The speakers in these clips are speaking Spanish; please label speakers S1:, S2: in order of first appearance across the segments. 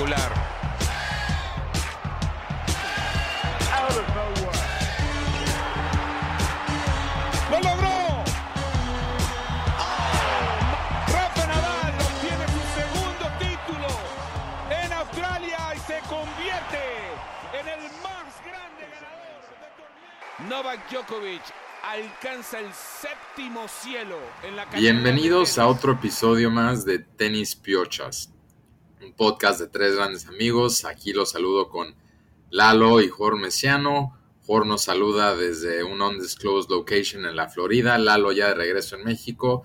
S1: Espectacular.
S2: ¡Lo logró! Rafa Nadal obtiene su segundo título en Australia y se convierte en el más grande ganador de torneo.
S1: Novak Djokovic alcanza el séptimo cielo en la
S3: Bienvenidos a otro episodio más de Tenis Piochas, un podcast de tres grandes amigos. Aquí los saludo con Lalo y Jorge Mesiano. Jorge nos saluda desde un undisclosed location en la Florida. Lalo ya de regreso en México.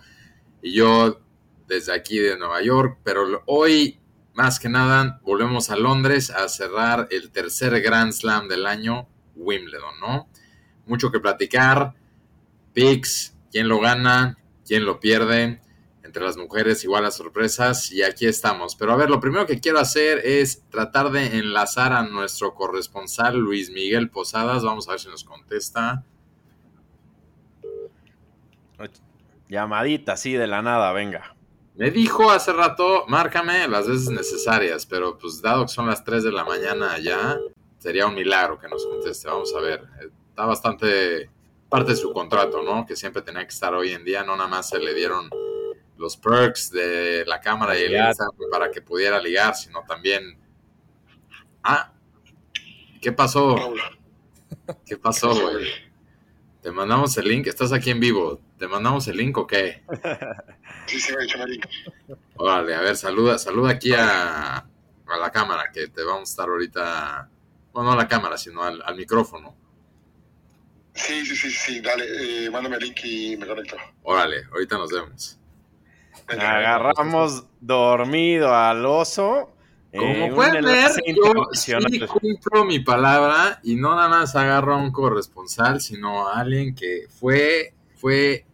S3: Y yo desde aquí de Nueva York. Pero hoy, más que nada, volvemos a Londres a cerrar el tercer Grand Slam del año, Wimbledon, ¿no? Mucho que platicar. Picks, quién lo gana, quién lo pierde. Entre las mujeres igual las sorpresas y aquí estamos. Pero a ver, lo primero que quiero hacer es tratar de enlazar a nuestro corresponsal Luis Miguel Posadas. Vamos a ver si nos contesta.
S4: Llamadita así de la nada, venga.
S3: Me dijo hace rato, márcame las veces necesarias, pero pues dado que son las 3 de la mañana allá, sería un milagro que nos conteste. Vamos a ver. Está bastante parte de su contrato, ¿no? Que siempre tenía que estar hoy en día, no nada más se le dieron los perks de la cámara y el. Instagram para que pudiera ligar, sino también... Ah, ¿qué pasó? ¿Qué pasó, güey? Te mandamos el link, estás aquí en vivo. ¿Te mandamos el link o qué?
S5: Sí, sí, me dicho Mari.
S3: Órale, a ver, saluda, saluda aquí a, a la cámara, que te vamos a estar ahorita, bueno, no a la cámara, sino al, al micrófono.
S5: Sí, sí, sí, sí, dale, eh, mándame el link y me conecto.
S3: Órale, ahorita nos vemos.
S5: Venga,
S4: Agarramos dormido al oso. eh,
S3: Como pueden ver, yo sí cumplo mi palabra y no nada más agarro a un corresponsal, sino a alguien que fue, fue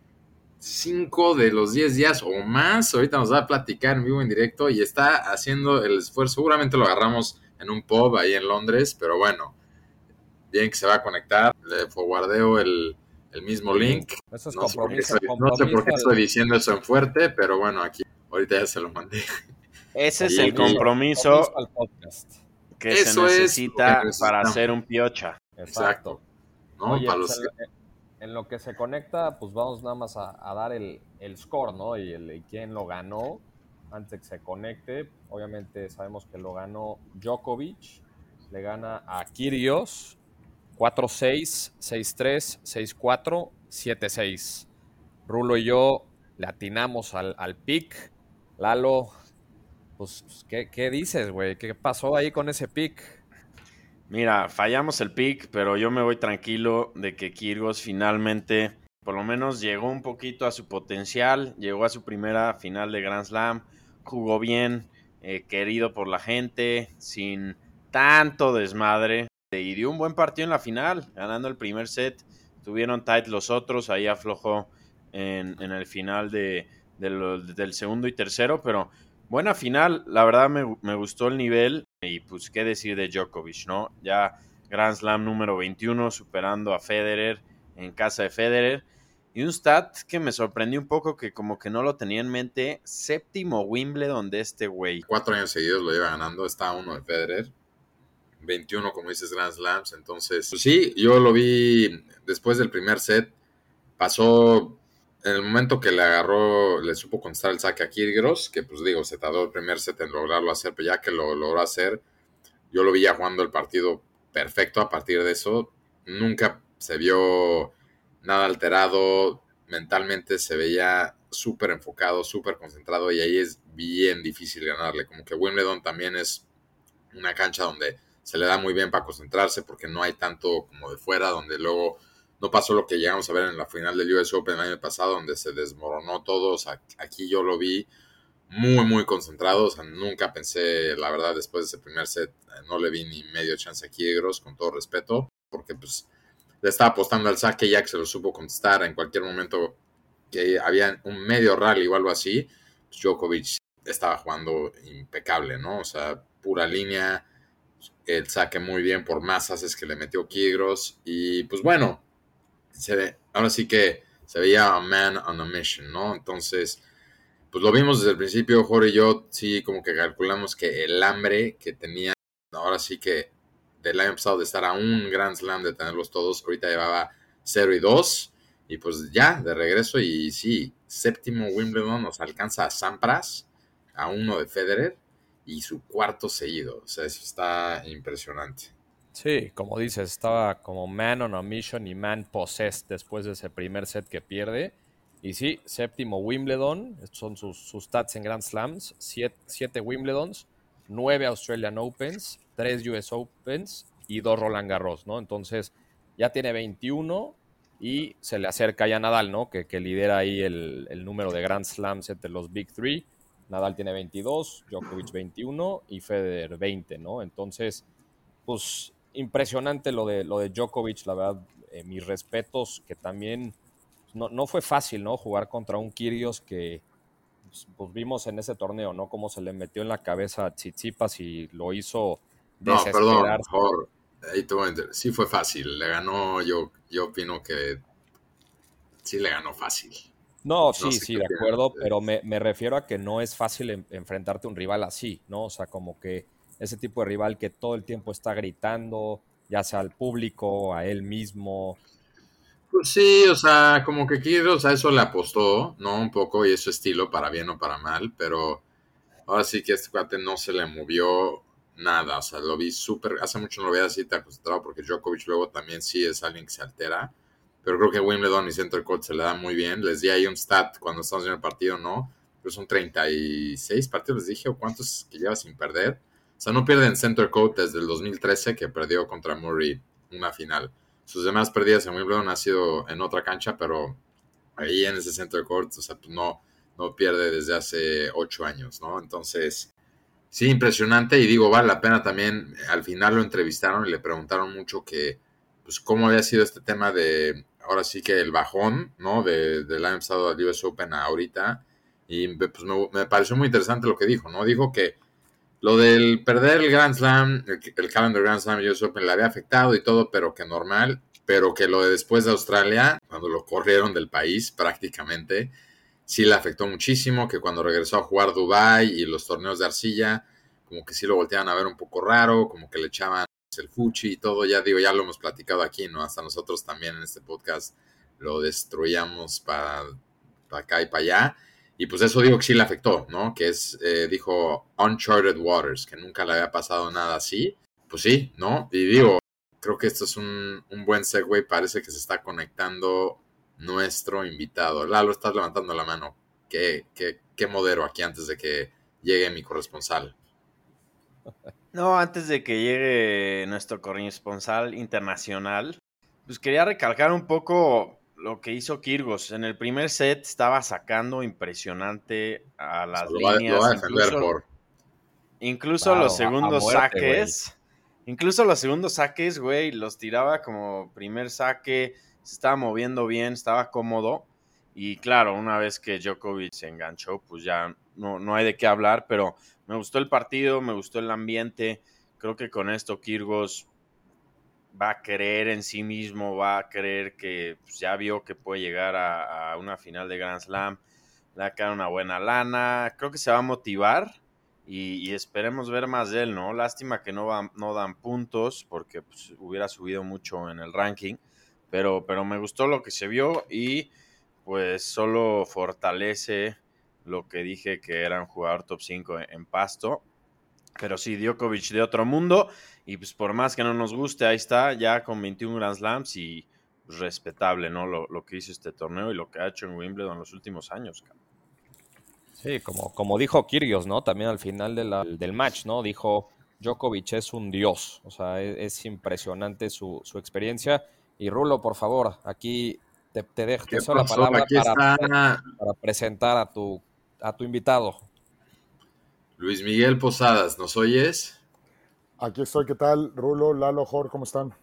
S3: cinco de los diez días o más. Ahorita nos va a platicar en vivo, en directo y está haciendo el esfuerzo. Seguramente lo agarramos en un pub ahí en Londres, pero bueno, bien que se va a conectar. Le forwardeo el, el mismo link.
S6: Eso es
S3: No sé, por qué
S6: compromiso.
S3: estoy, no sé por qué estoy diciendo eso en fuerte, pero bueno, aquí ahorita ya se lo mandé.
S4: Ese es el compromiso
S6: compromiso al podcast.
S4: que
S3: Eso
S4: se
S3: es
S4: necesita
S3: que
S4: para hacer un piocha.
S3: Exacto. ¿no?
S6: Oye,
S3: Para los-
S6: en, en lo que se conecta, pues vamos nada más a, a dar el, el score, ¿no? Y, el, y quién lo ganó antes de que se conecte. Obviamente sabemos que lo ganó Djokovic. Le gana a Kyrgios 4-6, 6-3, 6-4, 7-6. Rulo y yo le atinamos al, al pick. Lalo, pues, pues, ¿qué, qué dices, güey? ¿Qué pasó ahí con ese pick?
S4: Mira, fallamos el pick, pero yo me voy tranquilo de que Kirgos finalmente, por lo menos, llegó un poquito a su potencial, llegó a su primera final de Grand Slam, jugó bien, eh, querido por la gente, sin tanto desmadre, y dio un buen partido en la final, ganando el primer set. Tuvieron tight los otros, ahí aflojó en, el final del segundo y tercero, pero buena final, la verdad me, gustó el nivel y pues qué decir de Djokovic, ¿no? Ya Grand Slam número 21 superando a Federer en casa de Federer y un stat que me sorprendió un poco que como que no lo tenía en mente, séptimo Wimbledon de este güey.
S3: cuatro años seguidos lo lleva ganando, está uno de Federer, 21 como dices Grand Slams, entonces pues sí, yo lo vi después del primer set, pasó en el momento que le agarró, le supo contestar el saque a Kyrgios, que pues digo, se tardó el primer set en lograrlo hacer, pero ya que lo logró hacer, yo lo vi ya jugando el partido perfecto a partir de eso, nunca se vio nada alterado, mentalmente se veía súper enfocado, súper concentrado y ahí es bien difícil ganarle. Como que Wimbledon también es una cancha donde se le da muy bien para concentrarse porque no hay tanto como de fuera, donde luego no pasó lo que llegamos a ver en la final del US Open el año pasado, donde se desmoronó todo. O sea, aquí yo lo vi muy, muy concentrado. O sea, nunca pensé, la verdad, después de ese primer set, no le vi ni medio chance a Kiegros, con todo respeto, porque pues le estaba apostando al saque ya que se lo supo contestar en cualquier momento que había un medio rally o algo así, pues Djokovic estaba jugando impecable, ¿no? O sea, pura línea, el saque muy bien por masas es que le metió Kyrgios y pues bueno, se ve, ahora sí que se veía a man on a mission, ¿no? Entonces, pues lo vimos desde el principio, Jorge y yo, sí, como que calculamos que el hambre que tenía, ahora sí que del año pasado de estar a un Grand Slam, de tenerlos todos, ahorita llevaba 0 y 2, y pues ya, de regreso, y sí, séptimo Wimbledon nos alcanza a Sampras, a uno de Federer, y su cuarto seguido, o sea, eso está impresionante.
S6: Sí, como dices, estaba como man on a mission y man possessed después de ese primer set que pierde. Y sí, séptimo Wimbledon, estos son sus, sus stats en Grand Slams, siete, siete Wimbledons, nueve Australian Opens, tres US Opens y dos Roland Garros, ¿no? Entonces ya tiene 21 y se le acerca ya Nadal, ¿no? Que, que lidera ahí el, el, número de Grand Slams entre los Big Three. Nadal tiene 22, Djokovic 21 y Federer 20, ¿no? Entonces, pues impresionante lo de, lo de Djokovic, la verdad, eh, mis respetos, que también no, no, fue fácil, ¿no? Jugar contra un Kyrgios que pues, pues, vimos en ese torneo, ¿no? Cómo se le metió en la cabeza a Tsitsipas y lo hizo
S3: No, perdón, ahí te voy a entender. Sí fue fácil, le ganó, yo, yo opino que sí le ganó fácil.
S6: No, sí, no sé sí, de acuerdo, pero me, me, refiero a que no es fácil en, enfrentarte a un rival así, ¿no? O sea, como que ese tipo de rival que todo el tiempo está gritando, ya sea al público, a él mismo.
S3: Pues sí, o sea, como que Kyrgios a eso le apostó, ¿no? Un poco, y es su estilo, para bien o para mal, pero ahora sí que este cuate no se le movió nada, o sea, lo vi súper, hace mucho no lo veía así tan concentrado, porque Djokovic luego también sí es alguien que se altera, pero creo que Wimbledon y Center Court se le da muy bien, les di ahí un stat cuando estamos en el partido, ¿no? Pero son 36 partidos, les dije, o cuántos que lleva sin perder, o sea, no pierden Center Court desde el 2013 que perdió contra Murray una final. Sus demás perdidas en Wimbledon ha sido en otra cancha, pero ahí en ese Center Court, o sea, pues no, no pierde desde hace ocho años, ¿no? Entonces, sí, impresionante y digo, vale la pena también, al final lo entrevistaron y le preguntaron mucho que, pues, cómo había sido este tema de, ahora sí que el bajón, ¿no? De, del año pasado al US Open ahorita, y pues me, pareció muy interesante lo que dijo, ¿no? Dijo que lo del perder el Grand Slam, el, el Calendar Grand Slam US Open le había afectado y todo, pero que normal, pero que lo de después de Australia, cuando lo corrieron del país prácticamente, sí le afectó muchísimo, que cuando regresó a jugar Dubai y los torneos de arcilla, como que sí lo volteaban a ver un poco raro, como que le echaban el fuchi y todo, ya digo, ya lo hemos platicado aquí, ¿no? Hasta nosotros también en este podcast lo destruíamos para, para acá y para allá. Y pues eso digo que sí le afectó, ¿no? Que es, eh, dijo, uncharted waters, que nunca le había pasado nada así. Pues sí, ¿no? Y digo, creo que esto es un, un buen segue, parece que se está conectando nuestro invitado. Lalo, estás levantando la mano. ¿Qué, qué, qué modero aquí antes de que llegue mi corresponsal?
S4: No, antes de que llegue nuestro corresponsal internacional, pues quería recalcar un poco lo que hizo Kirgos. En el primer set estaba sacando impresionante a las
S3: lo va,
S4: líneas.
S3: lo va a defender
S4: incluso
S3: por...
S4: incluso
S6: Claro,
S4: los segundos
S6: muerte,
S4: saques. Incluso los segundos saques, güey, los tiraba como primer saque. Se estaba moviendo bien, estaba cómodo. Y claro, una vez que Djokovic se enganchó, pues ya no, no hay de qué hablar. Pero me gustó el partido, me gustó el ambiente. Creo que con esto Kirgos va a creer en sí mismo, va a creer que pues, ya vio que puede llegar a, una final de Grand Slam, le va a una buena lana, creo que se va a motivar y, y esperemos ver más de él, ¿no? Lástima que no, va- no dan puntos porque pues, hubiera subido mucho en el ranking, pero, pero me gustó lo que se vio y pues solo fortalece lo que dije que era un jugador top 5 en, en pasto. Pero sí, Djokovic de otro mundo. Y pues por más que no nos guste, ahí está, ya con 21 Grand Slams y pues, respetable, ¿no? Lo, lo que hizo este torneo y lo que ha hecho en Wimbledon en los últimos años.
S6: Sí, como, como dijo Kyrgios, ¿no? También al final de la- del match, ¿no? Dijo, Djokovic es un dios. O sea, es, es impresionante su, su experiencia. Y Rulo, por favor, aquí te, te dejo te
S3: ¿Qué
S6: cedo la palabra para, para presentar a tu, a tu invitado.
S3: Luis Miguel Posadas, ¿nos oyes?
S7: Aquí estoy, ¿qué tal? Rulo, Lalo, Jor, ¿cómo están?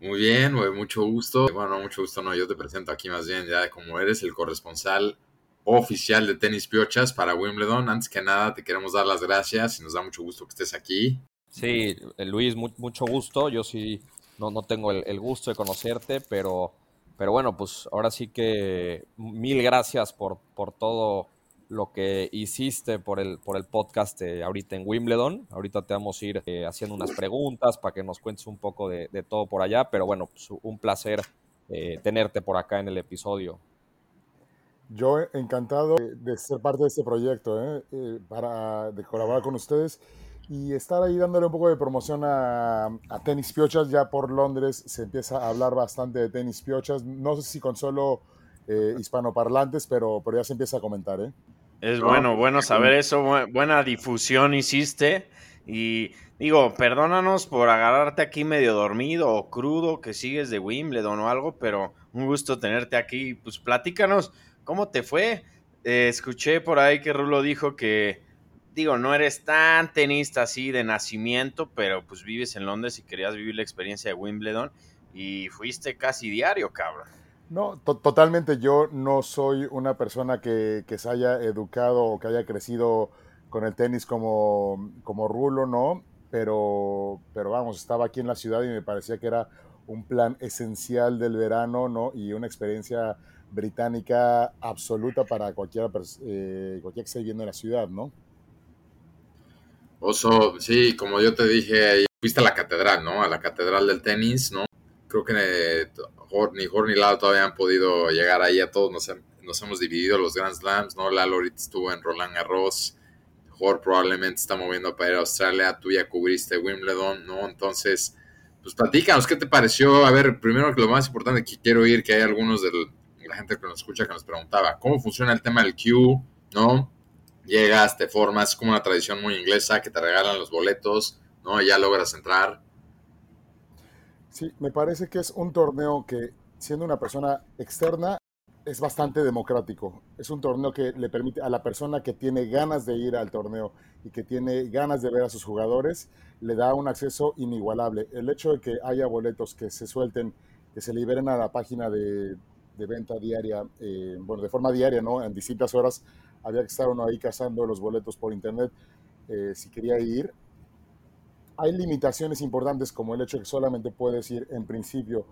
S3: Muy bien, mucho gusto. Bueno, mucho gusto no, yo te presento aquí más bien ya como eres el corresponsal oficial de Tenis Piochas para Wimbledon. Antes que nada, te queremos dar las gracias y nos da mucho gusto que estés aquí.
S6: Sí, eh, Luis, mu- mucho gusto. Yo sí no, no tengo el, el gusto de conocerte, pero, pero bueno, pues ahora sí que mil gracias por, por todo lo que hiciste por el, por el podcast eh, ahorita en Wimbledon. Ahorita te vamos a ir eh, haciendo unas preguntas para que nos cuentes un poco de, de todo por allá, pero bueno, pues, un placer eh, tenerte por acá en el episodio.
S7: Yo encantado de ser parte de este proyecto, ¿eh? Eh, para de colaborar con ustedes y estar ahí dándole un poco de promoción a, a, tenis piochas. Ya por Londres se empieza a hablar bastante de tenis piochas. No sé si con solo eh, hispanoparlantes, pero, pero ya se empieza a comentar. ¿eh?
S4: Es bueno, bueno saber eso. Buena difusión hiciste. Y digo, perdónanos por agarrarte aquí medio dormido o crudo, que sigues de Wimbledon o algo, pero un gusto tenerte aquí. Pues platícanos, ¿cómo te fue? Eh, escuché por ahí que Rulo dijo que, digo, no eres tan tenista así de nacimiento, pero pues vives en Londres y querías vivir la experiencia de Wimbledon y fuiste casi diario, cabrón.
S7: No, to totalmente. Yo no soy una persona que, que se haya educado o que haya crecido con el tenis como, como rulo, ¿no? Pero, pero vamos, estaba aquí en la ciudad y me parecía que era un plan esencial del verano, ¿no? Y una experiencia británica absoluta para cualquiera, eh, cualquiera que esté viviendo en la ciudad, ¿no?
S3: Oso, sí, como yo te dije, fuiste a la catedral, ¿no? A la catedral del tenis, ¿no? Creo que ni Jorge ni Lalo todavía han podido llegar ahí a todos, nos, nos hemos dividido los Grand Slams, ¿no? Lalo estuvo en Roland Garros, Jorge probablemente está moviendo para ir a Australia, tú ya cubriste Wimbledon, ¿no? Entonces, pues platícanos, ¿qué te pareció? A ver, primero que lo más importante que quiero oír, que hay algunos de la gente que nos escucha que nos preguntaba, ¿cómo funciona el tema del queue, ¿no? Llegas, te formas, es como una tradición muy inglesa, que te regalan los boletos, ¿no? Ya logras entrar.
S7: Sí, me parece que es un torneo que, siendo una persona externa, es bastante democrático. Es un torneo que le permite a la persona que tiene ganas de ir al torneo y que tiene ganas de ver a sus jugadores, le da un acceso inigualable. El hecho de que haya boletos que se suelten, que se liberen a la página de, de venta diaria, eh, bueno, de forma diaria, ¿no? En distintas horas, había que estar uno ahí cazando los boletos por internet eh, si quería ir. Hay limitaciones importantes como el hecho de que solamente puedes ir en principio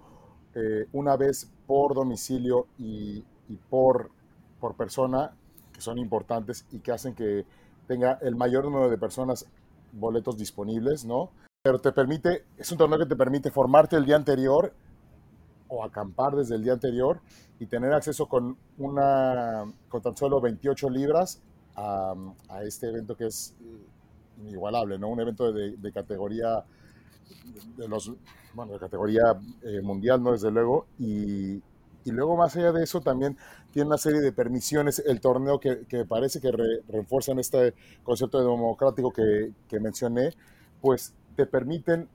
S7: eh, una vez por domicilio y, por persona, que son importantes y que hacen que tenga el mayor número de personas boletos disponibles, ¿no? Pero te permite, es un torneo que te permite formarte el día anterior o acampar desde el día anterior y tener acceso con una con tan solo 28 libras a, a este evento que es inigualable, ¿no? Un evento de, categoría de los bueno, de categoría eh, mundial, ¿no? Desde luego. Y, luego, más allá de eso, también tiene una serie de permisiones. El torneo que, que parece que re, este concepto de democrático que, que, mencioné, pues te permiten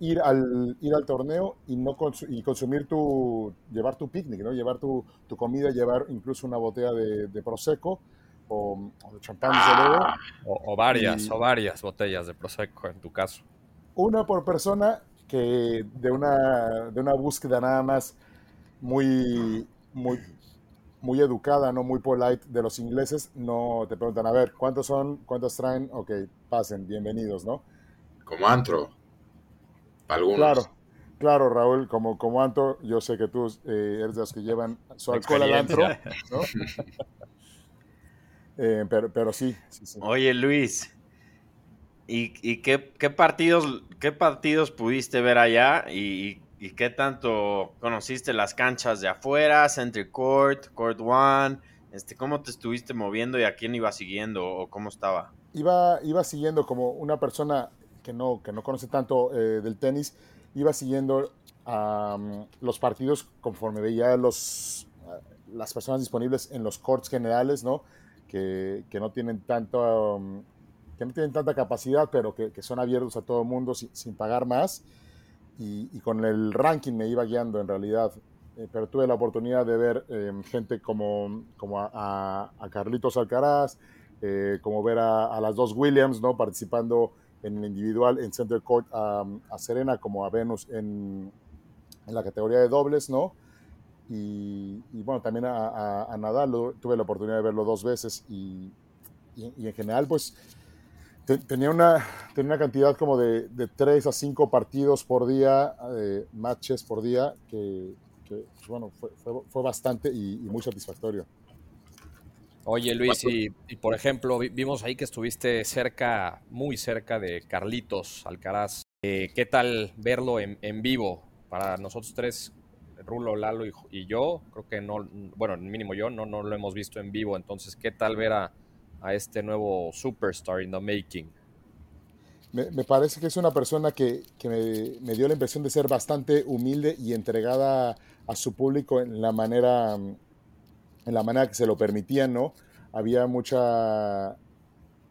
S7: ir al, ir al torneo y, no y consumir tu, llevar tu picnic, ¿no? Llevar tu, tu comida, llevar incluso una botella de, de Prosecco o, o de champán, luego.
S6: O, o varias, y, o varias botellas de Prosecco en tu caso
S7: una por persona que de una, de una búsqueda nada más muy, muy, muy educada, no muy polite de los ingleses, no te preguntan, a ver, ¿cuántos son? ¿Cuántos traen? Ok, pasen, bienvenidos, ¿no?
S3: Como antro. Algunos.
S7: Claro, claro, Raúl, como, como antro, yo sé que tú eh, eres de los que llevan su alcohol al antro, ¿no? eh, pero, pero sí, sí, sí.
S4: Oye, Luis, ¿Y, y qué, qué, partidos, qué partidos pudiste ver allá? ¿Y, ¿Y, qué tanto conociste las canchas de afuera, Century Court, Court One? Este, ¿Cómo te estuviste moviendo y a quién iba siguiendo o cómo estaba?
S7: Iba, iba siguiendo como una persona que no, que no conoce tanto eh, del tenis, iba siguiendo um, los partidos conforme veía los, las personas disponibles en los courts generales, ¿no? Que, que no tienen tanto, um, que no tienen tanta capacidad, pero que, que son abiertos a todo el mundo sin, sin pagar más. Y, y, con el ranking me iba guiando en realidad. Eh, pero tuve la oportunidad de ver eh, gente como, como a, a, Carlitos Alcaraz, eh, como ver a, a, las dos Williams ¿no? participando en el individual en Center Court, a Serena como a Venus en, en, la categoría de dobles, ¿no? Y, y bueno, también a, a, Nadal lo, tuve la oportunidad de verlo dos veces y, y, y en general, pues tenía una, tenía una cantidad como de, de 3 a 5 partidos por día, eh, matches por día, que, que pues bueno, fue, fue, fue bastante y, muy satisfactorio.
S6: Oye Luis, y, y, por ejemplo, vimos ahí que estuviste cerca, muy cerca de Carlitos Alcaraz. Eh, ¿Qué tal verlo en, en, vivo? Para nosotros tres, Rulo, Lalo y, yo, creo que no, bueno, mínimo yo, no, no lo hemos visto en vivo. Entonces, ¿qué tal ver a, a este nuevo superstar in the making?
S7: Me, me parece que es una persona que, que me, dio la impresión de ser bastante humilde y entregada a su público en la manera en la manera que se lo permitían, ¿no? Había mucha...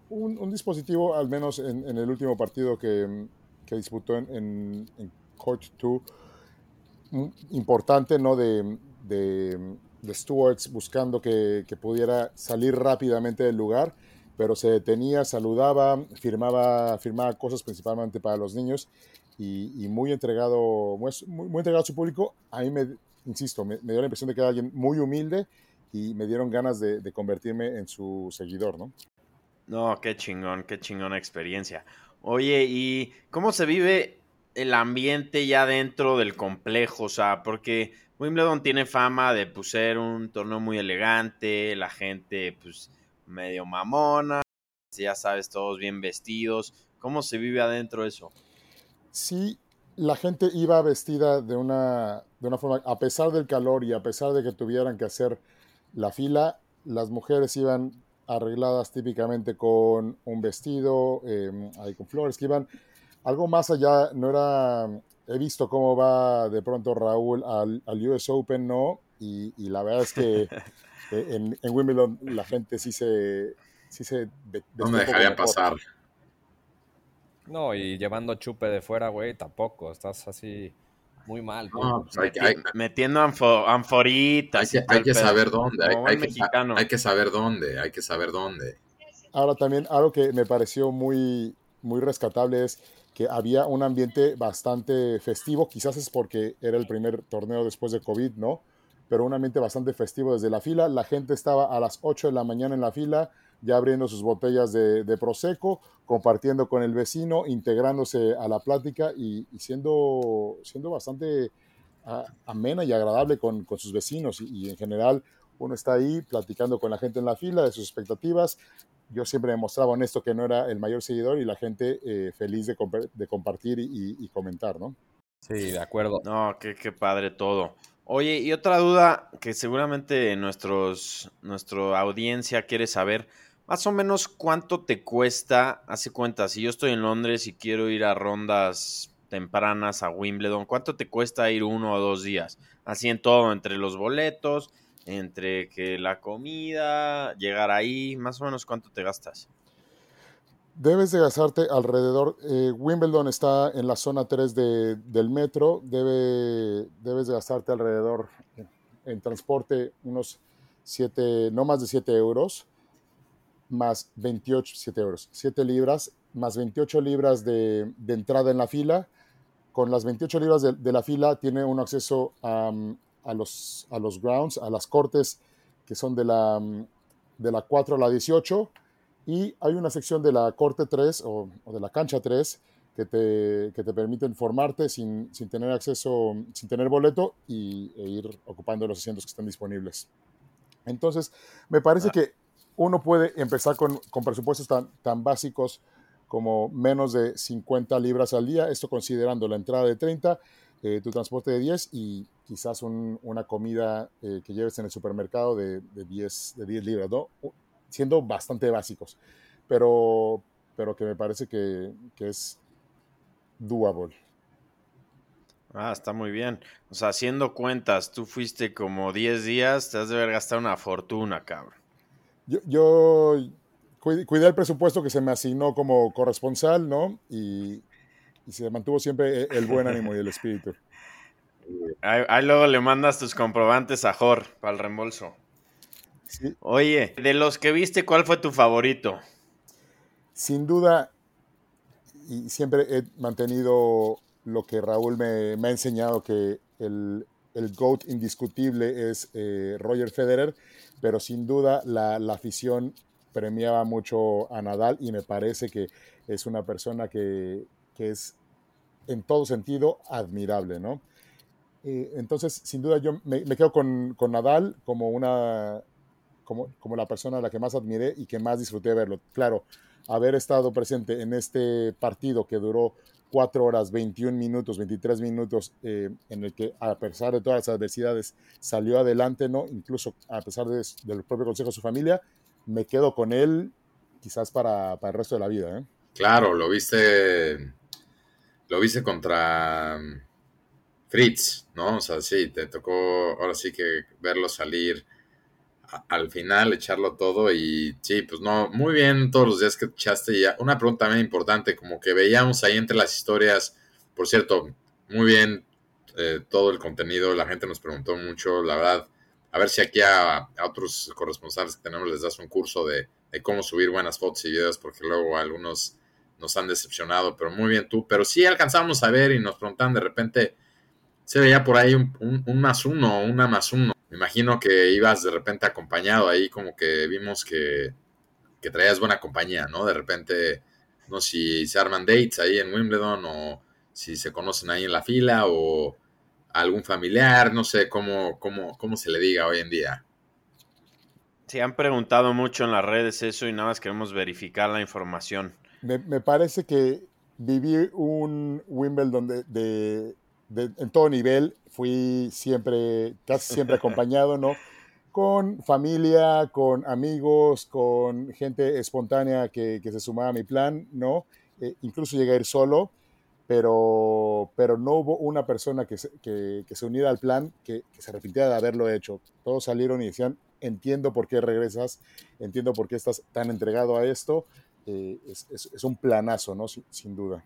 S7: Un, un dispositivo, al menos en, en, el último partido que, que disputó en, en, en Court 2, importante, ¿no? De, de, de buscando que, que, pudiera salir rápidamente del lugar, pero se detenía, saludaba, firmaba, firmaba cosas principalmente para los niños y, muy entregado, muy, muy, entregado a su público. A mí me, insisto, me, me dio la impresión de que era alguien muy humilde y me dieron ganas de, de, convertirme en su seguidor, ¿no?
S4: No, qué chingón, qué chingona experiencia. Oye, ¿y cómo se vive el ambiente ya dentro del complejo? O sea, porque Wimbledon tiene fama de pues, ser un torneo muy elegante, la gente pues medio mamona, ya sabes, todos bien vestidos. ¿Cómo se vive adentro eso?
S7: Sí, la gente iba vestida de una, de una forma, a pesar del calor y a pesar de que tuvieran que hacer la fila, las mujeres iban arregladas típicamente con un vestido, eh, ahí con flores, que iban algo más allá, no era, he visto cómo va de pronto Raúl al, al US Open, ¿no? Y, y, la verdad es que en, en, Wimbledon la gente sí se... Sí se
S3: no me dejaría pasar.
S6: No, y llevando chupe de fuera, güey, tampoco, estás así muy mal.
S3: No, pues hay, hay,
S4: metiendo anfo, anforitas.
S3: Hay que, hay que saber dónde. Hay, hay, que, hay, que, saber dónde. Hay que saber dónde.
S7: Ahora también algo que me pareció muy, muy rescatable es que había un ambiente bastante festivo. Quizás es porque era el primer torneo después de COVID, ¿no? Pero un ambiente bastante festivo desde la fila. La gente estaba a las 8 de la mañana en la fila, ya abriendo sus botellas de, de Prosecco, compartiendo con el vecino, integrándose a la plática y, siendo, siendo bastante a, amena y agradable con, con sus vecinos. Y, y, en general uno está ahí platicando con la gente en la fila de sus expectativas. Yo siempre demostraba honesto que no era el mayor seguidor y la gente eh, feliz de, comp de compartir y, y, comentar, ¿no?
S6: Sí, de acuerdo.
S4: No, qué, qué padre todo. Oye, y otra duda que seguramente nuestros, nuestra audiencia quiere saber, más o menos cuánto te cuesta, hace cuenta, si yo estoy en Londres y quiero ir a rondas tempranas a Wimbledon, ¿cuánto te cuesta ir uno o dos días? Así en todo, entre los boletos, entre que la comida, llegar ahí, más o menos cuánto te gastas.
S7: Debes de gastarte alrededor, eh, Wimbledon está en la zona 3 de, del metro, debe, debes de gastarte alrededor en, transporte unos 7, no más de 7 euros más 28, 7 euros, 7 libras, más 28 libras de, de, entrada en la fila. Con las 28 libras de, de la fila tiene un acceso a, a, los, a los grounds, a las cortes que son de la, de la 4 a la 18. Y hay una sección de la corte 3 o, o de la cancha 3 que te, que te permiten formarte sin, sin, tener acceso, sin tener boleto y, e ir ocupando los asientos que están disponibles. Entonces, me parece ah. que uno puede empezar con, con presupuestos tan, tan, básicos como menos de 50 libras al día, esto considerando la entrada de 30, eh, tu transporte de 10 y quizás un, una comida eh, que lleves en el supermercado de, de, 10, de 10 libras, ¿no? siendo bastante básicos, pero, pero que me parece que, que es doable.
S4: Ah, está muy bien. O sea, haciendo cuentas, tú fuiste como 10 días, te has de haber gastado una fortuna, cabrón.
S7: Yo, yo cuidé el presupuesto que se me asignó como corresponsal, ¿no? Y, y se mantuvo siempre el buen ánimo y el espíritu.
S4: Ahí, ahí, luego le mandas tus comprobantes a Jor para el reembolso. Sí. Oye, de los que viste, ¿cuál fue tu favorito?
S7: Sin duda, y siempre he mantenido lo que Raúl me, me ha enseñado, que el, el GOAT indiscutible es eh, Roger Federer, pero sin duda la, la, afición premiaba mucho a Nadal y me parece que es una persona que, que es en todo sentido admirable, ¿no? Eh, entonces, sin duda yo me, me quedo con, con, Nadal como una, como, como la persona a la que más admiré y que más disfruté verlo. Claro, haber estado presente en este partido que duró 4 horas, 21 minutos, 23 minutos, eh, en el que a pesar de todas las adversidades salió adelante, ¿no? Incluso a pesar de, del propio consejo de su familia, me quedo con él quizás para, para el resto de la vida. ¿eh?
S3: Claro, lo viste, lo viste contra mm, Fritz, ¿no? O sea, sí, te tocó ahora sí que verlo salir al final, echarlo todo y sí, pues no, muy bien todos los días que echaste ya. Una pregunta también importante, como que veíamos ahí entre las historias, por cierto, muy bien eh, todo el contenido, la gente nos preguntó mucho, la verdad, a ver si aquí a, otros corresponsales que tenemos les das un curso de, cómo subir buenas fotos y videos, porque luego algunos nos han decepcionado, pero muy bien tú, pero sí alcanzamos a ver y nos preguntan de repente, se veía por ahí un, un más uno, una más uno me imagino que ibas de repente acompañado ahí, como que vimos que, traías buena compañía, ¿no? De repente, no sé si se arman dates ahí en Wimbledon o si se conocen ahí en la fila o algún familiar, no sé cómo, cómo, cómo se le diga hoy en día.
S4: Sí, han preguntado mucho en las redes eso y nada más queremos verificar la información.
S7: Me, parece que viví un Wimbledon de, en todo nivel, fui siempre, casi siempre acompañado, ¿no? Con familia, con amigos, con gente espontánea que, se sumaba a mi plan, ¿no? Eh, incluso llegué a ir solo, pero, pero no hubo una persona que se, que, se uniera al plan que, se arrepintiera de haberlo hecho. Todos salieron y decían, entiendo por qué regresas, entiendo por qué estás tan entregado a esto. Eh, es, un planazo, ¿no? sin duda.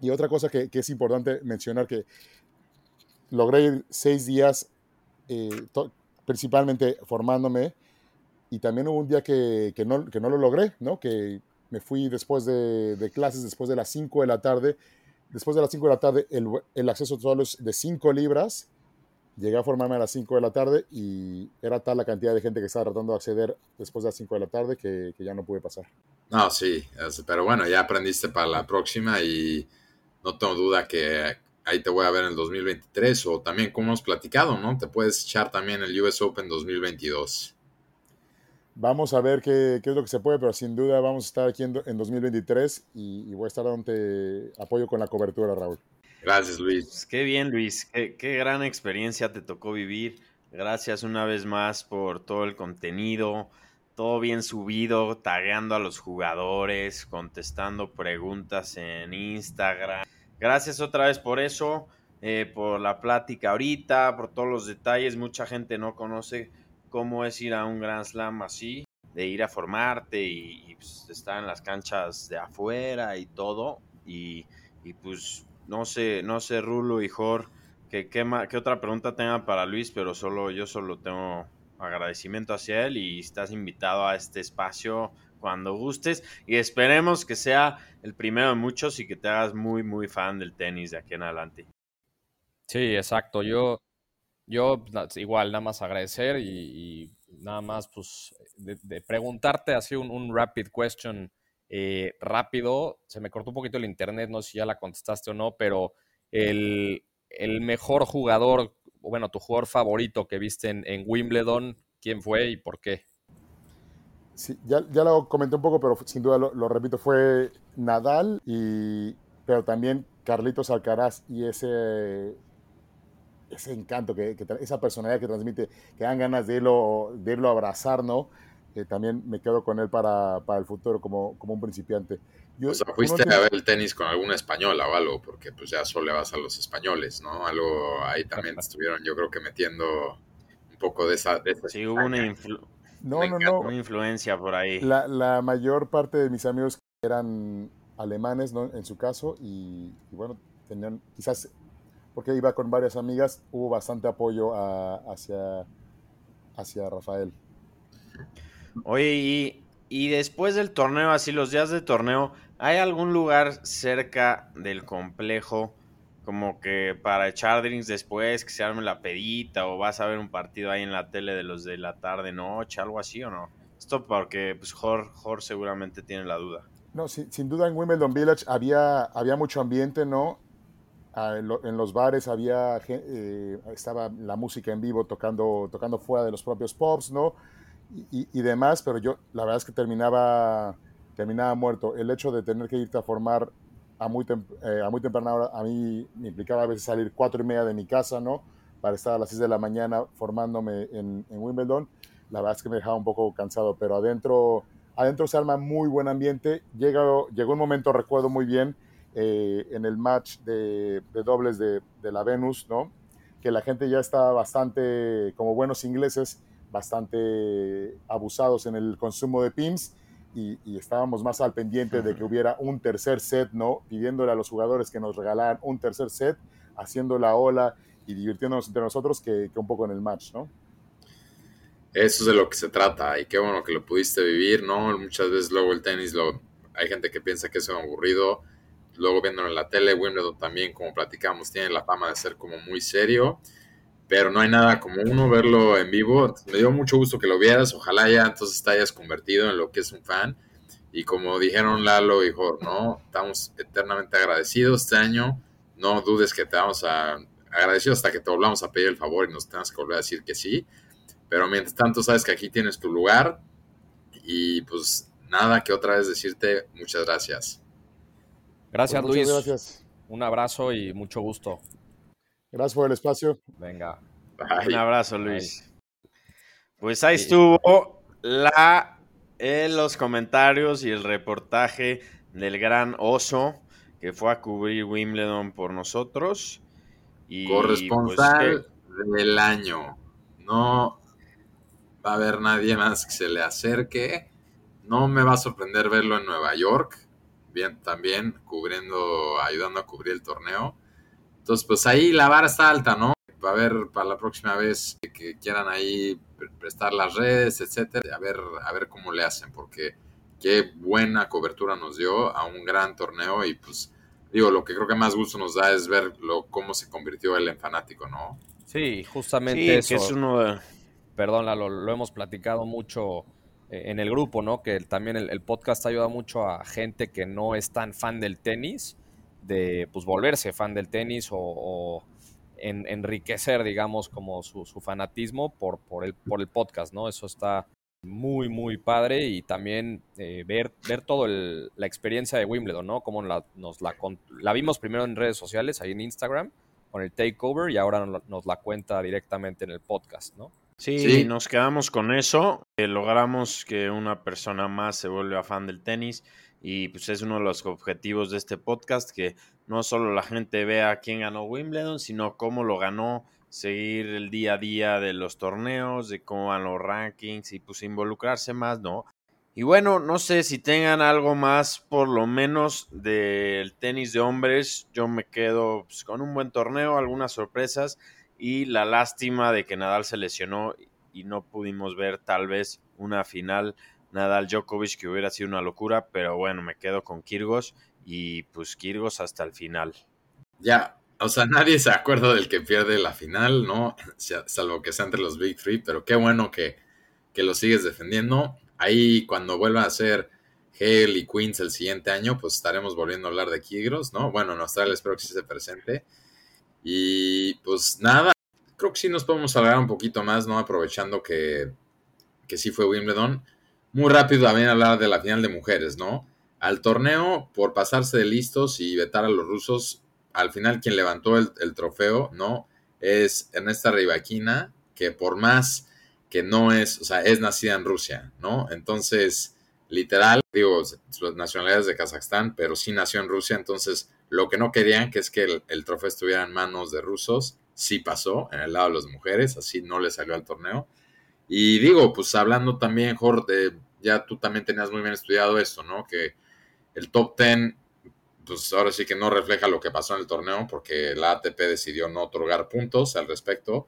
S7: Y otra cosa que, es importante mencionar, que logré ir seis días, eh, principalmente formándome, y también hubo un día que, que, no, que no lo logré, ¿no? que me fui después de, clases, después de las 5 de la tarde. Después de las 5 de la tarde, el, el acceso solo es de 5 libras. Llegué a formarme a las 5 de la tarde y era tal la cantidad de gente que estaba tratando de acceder después de las 5 de la tarde que, que ya no pude pasar.
S3: No, sí, pero bueno, ya aprendiste para la próxima y no tengo duda que ahí te voy a ver en el 2023 o también como hemos platicado, ¿no? Te puedes echar también el US Open 2022.
S7: Vamos a ver qué, es lo que se puede, pero sin duda vamos a estar aquí en, 2023 y, voy a estar donde apoyo con la cobertura, Raúl.
S3: Gracias, Luis.
S4: Pues qué bien, Luis. Qué, qué gran experiencia te tocó vivir. Gracias una vez más por todo el contenido, todo bien subido, tagueando a los jugadores, contestando preguntas en Instagram. Gracias otra vez por eso, eh, por la plática ahorita, por todos los detalles. Mucha gente no conoce cómo es ir a un Grand Slam así, de ir a formarte y, pues, estar en las canchas de afuera y todo. Y, pues no sé, no sé, Rulo y Jor, que, qué, otra pregunta tengan para Luis, pero solo yo solo tengo agradecimiento hacia él y estás invitado a este espacio cuando gustes y esperemos que sea el primero de muchos y que te hagas muy, muy fan del tenis de aquí en adelante.
S6: Sí, exacto. Yo, yo igual, nada más agradecer y, nada más, pues, de, preguntarte así un, rapid question eh, rápido. Se me cortó un poquito el internet, no sé si ya la contestaste o no, pero el, el mejor jugador bueno, tu jugador favorito que viste en, Wimbledon, quién fue y por qué.
S7: Sí, ya, lo comenté un poco, pero sin duda lo, repito, fue Nadal, y, pero también Carlitos Alcaraz y ese, ese encanto, que, esa personalidad que transmite, que dan ganas de irlo, de irlo a abrazar, ¿no? También me quedo con él para, el futuro como, como un principiante.
S3: o sea, fuiste a ver el tenis con alguna española o algo, porque pues ya solo le vas a los españoles, ¿no? Algo ahí también estuvieron yo creo que metiendo un poco de esa...
S4: sí, hubo una, influencia por ahí.
S7: La, mayor parte de mis amigos eran alemanes, ¿no? En su caso, y, bueno, tenían quizás, porque iba con varias amigas, hubo bastante apoyo hacia, hacia Rafael.
S4: Oye, y, después del torneo, así los días de torneo, ¿hay algún lugar cerca del complejo como que para echar drinks después, que se arme la pedita o vas a ver un partido ahí en la tele de los de la tarde, noche, algo así o no? Esto porque pues Jor, seguramente tiene la duda.
S7: No, sin, duda en Wimbledon Village había, había mucho ambiente, ¿no? Ah, en, los bares había, eh, estaba la música en vivo tocando, tocando fuera de los propios pubs, ¿no? Y, y demás, pero yo la verdad es que terminaba, terminaba muerto. El hecho de tener que irte a formar a muy, tem- eh, a muy temprana hora, a mí me implicaba a veces salir cuatro y media de mi casa, ¿no? Para estar a las 6 de la mañana formándome en, en Wimbledon. La verdad es que me dejaba un poco cansado, pero adentro, adentro se arma muy buen ambiente. Llega, llegó un momento, recuerdo muy bien, eh, en el match de, de dobles de, de la Venus, ¿no? Que la gente ya está bastante, como buenos ingleses, bastante abusados en el consumo de PIMS y, y estábamos más al pendiente de que hubiera un tercer set, ¿no? Pidiéndole a los jugadores que nos regalaran un tercer set, haciendo la ola y divirtiéndonos entre nosotros que, que un poco en el match, ¿no?
S3: Eso es de lo que se trata y qué bueno que lo pudiste vivir, ¿no? Muchas veces luego el tenis, lo, hay gente que piensa que es aburrido, luego viéndolo en la tele, Wimbledon también, como platicamos, tiene la fama de ser como muy serio, pero no hay nada como uno verlo en vivo. Me dio mucho gusto que lo vieras, ojalá ya entonces te hayas convertido en lo que es un fan. Y como dijeron Lalo y Jorge, ¿no? Estamos eternamente agradecidos este año. No dudes que te vamos a agradecidos hasta que te volvamos a pedir el favor y nos tengas que volver a decir que sí. Pero mientras tanto, sabes que aquí tienes tu lugar. Y pues nada, que otra vez decirte muchas gracias.
S6: Gracias,
S7: Pues
S6: Luis.
S7: muchas gracias.
S6: Un abrazo y mucho gusto.
S7: Gracias por el espacio.
S6: Venga.
S3: Bye.
S4: Un abrazo, Luis. Pues ahí estuvo la, eh, los comentarios y el reportaje del gran oso que fue a cubrir Wimbledon por nosotros. Y
S3: Corresponsal
S4: pues,
S3: del año. No va a haber nadie más que se le acerque. No me va a sorprender verlo en Nueva York. Bien, también cubriendo, ayudando a cubrir el torneo. Entonces, pues ahí la vara está alta, ¿no? A ver para la próxima vez que quieran ahí pre- prestar las redes, etcétera. A ver, a ver cómo le hacen, porque qué buena cobertura nos dio a un gran torneo y pues digo, lo que creo que más gusto nos da es ver lo, cómo se convirtió él en fanático, ¿no?
S6: Sí, justamente
S4: sí,
S6: eso.
S4: que es uno de...
S6: Perdón, Lalo, lo hemos platicado mucho eh, en el grupo, ¿no? Que también el, el podcast ayuda mucho a gente que no es tan fan del tenis, de pues volverse fan del tenis o, o en- enriquecer, digamos, como su, su fanatismo por, por, el, por el podcast, ¿no? Eso está muy, muy padre y también eh, ver, ver toda la experiencia de Wimbledon, ¿no? Como la, nos la, la vimos primero en redes sociales, ahí en Instagram, con el takeover y ahora nos, la- nos la cuenta directamente en el podcast, ¿no?
S4: Sí,
S3: Sí.
S4: nos quedamos con eso. eh, logramos que una persona más se vuelva fan del tenis y pues es uno de los objetivos de este podcast, que no solo la gente vea quién ganó Wimbledon, sino cómo lo ganó, seguir el día a día de los torneos, de cómo van los rankings y pues involucrarse más, ¿no? Y bueno, no sé si tengan algo más, por lo menos del tenis de hombres. Yo me quedo pues, con un buen torneo, algunas sorpresas y la lástima de que Nadal se lesionó y no pudimos ver tal vez una final Nadal Djokovic que hubiera sido una locura, pero bueno, me quedo con Kirgos y pues Kirgos hasta el final.
S3: Ya, o sea, nadie se acuerda del que pierde la final, ¿no? Sa- Salvo que sea entre los Big Three, pero qué bueno que, que lo sigues defendiendo. Ahí cuando vuelva a ser Hale y Queens el siguiente año, pues estaremos volviendo a hablar de Kyrgios, ¿no? Bueno, en Australia espero que sí se presente. Y pues nada, creo que sí nos podemos hablar un poquito más, ¿no? Aprovechando que, que sí fue Wimbledon. Muy rápido también hablar de la final de mujeres, ¿no? Al torneo, por pasarse de listos y vetar a los rusos, al final quien levantó el, trofeo, ¿no? Es Ernesta Rybakina, que por más que no es, o sea, es nacida en Rusia, ¿no? Entonces, literal, digo, las nacionalidades de Kazajstán, pero sí nació en Rusia, entonces lo que no querían, que es que el, trofeo estuviera en manos de rusos, sí pasó en el lado de las mujeres, así no le salió al torneo. Y digo, pues hablando también, Jorge, ya tú también tenías muy bien estudiado esto, ¿no? Que el top 10, pues ahora sí que no refleja lo que pasó en el torneo, porque la ATP decidió no otorgar puntos al respecto.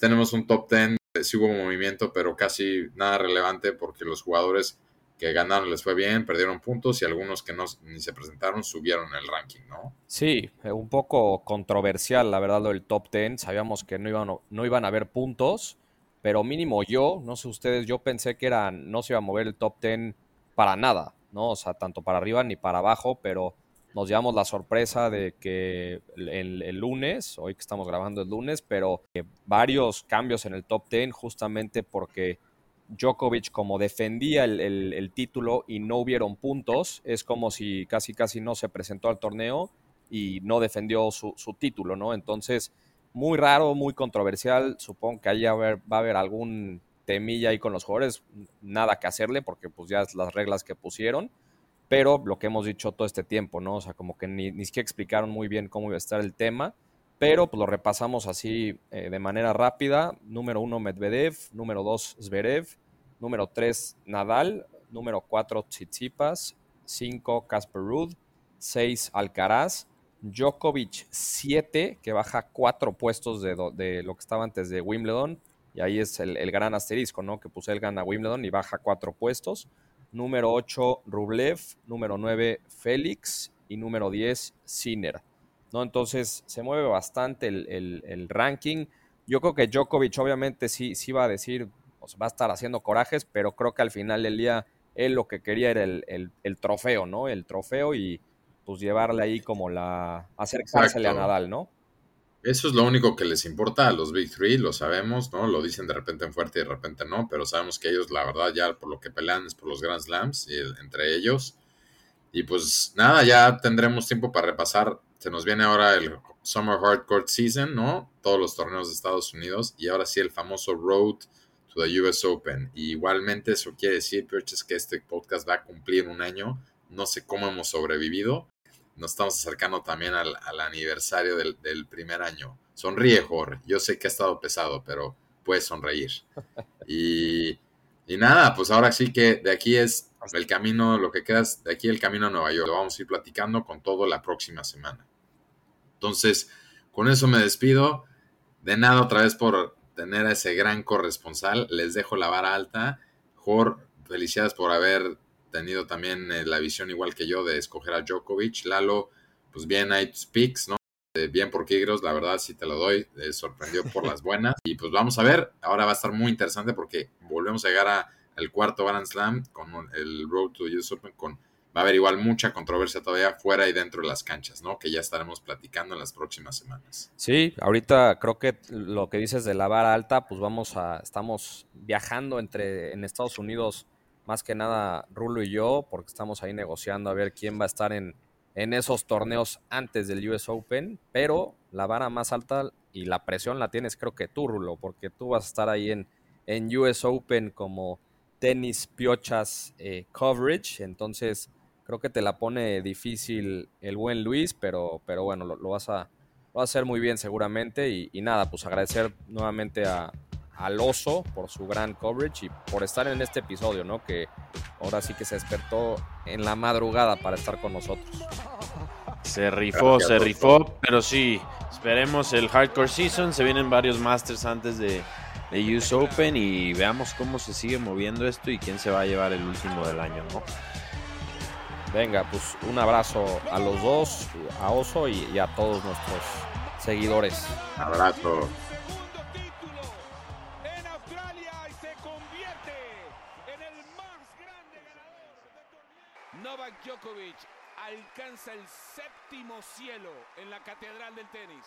S3: Tenemos un top 10, sí hubo movimiento, pero casi nada relevante, porque los jugadores que ganaron les fue bien, perdieron puntos, y algunos que no ni se presentaron subieron el ranking, ¿no?
S6: Sí, eh, un poco controversial, la verdad, lo del top 10. Sabíamos que no iban, no iban a haber puntos, pero mínimo yo, no sé ustedes, yo pensé que era, no se iba a mover el top 10 para nada, ¿no? O sea, tanto para arriba ni para abajo, pero nos llevamos la sorpresa de que el, lunes, hoy que estamos grabando el lunes, pero varios cambios en el top 10 justamente porque Djokovic como defendía el, título y no hubieron puntos, es como si casi casi no se presentó al torneo y no defendió su título, ¿no? Entonces, muy raro, muy controversial, supongo que ahí va a haber, algún temilla ahí con los jugadores, nada que hacerle porque pues ya es las reglas que pusieron, pero lo que hemos dicho todo este tiempo, ¿no? O sea, como que ni, ni siquiera explicaron muy bien cómo iba a estar el tema, pero pues lo repasamos así eh, de manera rápida. Número uno, Medvedev. Número dos, Zverev. Número tres, Nadal. Número cuatro, Tsitsipas. Cinco, Casper Ruud. Seis, Alcaraz. Djokovic, siete, que baja cuatro puestos de, lo que estaba antes de Wimbledon. Y ahí es el, el gran asterisco, ¿no? Que pues él gana Wimbledon y baja cuatro puestos. Número 8, Rublev. Número 9, Félix. Y número 10, Sinner. ¿no? Entonces se mueve bastante el, el- el ranking. Yo creo que Djokovic obviamente sí, sí va a decir, o va a estar haciendo corajes, pero creo que al final del día él lo que quería era el, el- el trofeo, ¿no? El trofeo y pues llevarle ahí como la... acercársele a. Nadal, ¿no?
S3: Eso es lo único que les importa a los Big Three, lo sabemos, ¿no? Lo dicen de repente en fuerte y de repente no, pero sabemos que ellos, la verdad, ya por lo que pelean es por los Grand Slams y entre ellos. Y pues nada, ya tendremos tiempo para repasar. Se nos viene ahora el Summer Hardcourt Season, ¿no? Todos los torneos de Estados Unidos y ahora sí el famoso Road to the US Open. Y igualmente eso quiere decir, Perches, que este podcast va a cumplir un año. No sé cómo hemos sobrevivido. Nos estamos acercando también al, al aniversario del, del primer año. Sonríe, Jorge. Yo sé que ha estado pesado, pero puedes sonreír. Y, y nada, pues ahora sí que de aquí es el camino, lo que queda es de aquí el camino a Nueva York. Lo vamos a ir platicando con todo la próxima semana. Entonces, con eso me despido. De nada otra vez por tener a ese gran corresponsal. Les dejo la vara alta. Jor, felicidades por haber tenido también eh, la visión igual que yo de escoger a Djokovic. Lalo, pues bien tus picks, ¿no? Eh, bien por Kigros, la verdad sí te lo doy. eh, sorprendió por las buenas. Y pues vamos a ver. Ahora va a estar muy interesante porque volvemos a llegar al cuarto Grand Slam con el Road to US Open con va a haber igual mucha controversia todavía fuera y dentro de las canchas, ¿no? Que ya estaremos platicando en las próximas semanas.
S6: Sí, ahorita creo que lo que dices de la vara alta, pues vamos a, estamos viajando entre en Estados Unidos, más que nada Rulo y yo, porque estamos ahí negociando a ver quién va a estar en, en esos torneos antes del US Open, pero la vara más alta y la presión la tienes creo que tú, Rulo, porque tú vas a estar ahí en, en US Open como tenis piochas eh, coverage, entonces creo que te la pone difícil el buen Luis, pero, pero bueno, lo, vas a, hacer muy bien seguramente y nada, pues agradecer nuevamente a, al oso por su gran coverage y por estar en este episodio, ¿no? Que ahora sí que se despertó en la madrugada para estar con nosotros.
S4: Se rifó,
S3: Gracias,
S4: se
S3: doctor.
S4: rifó, pero sí, esperemos el Hardcore Season, se vienen varios Masters antes de, de US Open y veamos cómo se sigue moviendo esto y quién se va a llevar el último del año, ¿no?
S6: Venga, pues un abrazo a los dos, a Oso y, y a todos nuestros seguidores.
S3: Abrazo.
S1: Alcanza el séptimo cielo en la catedral del tenis.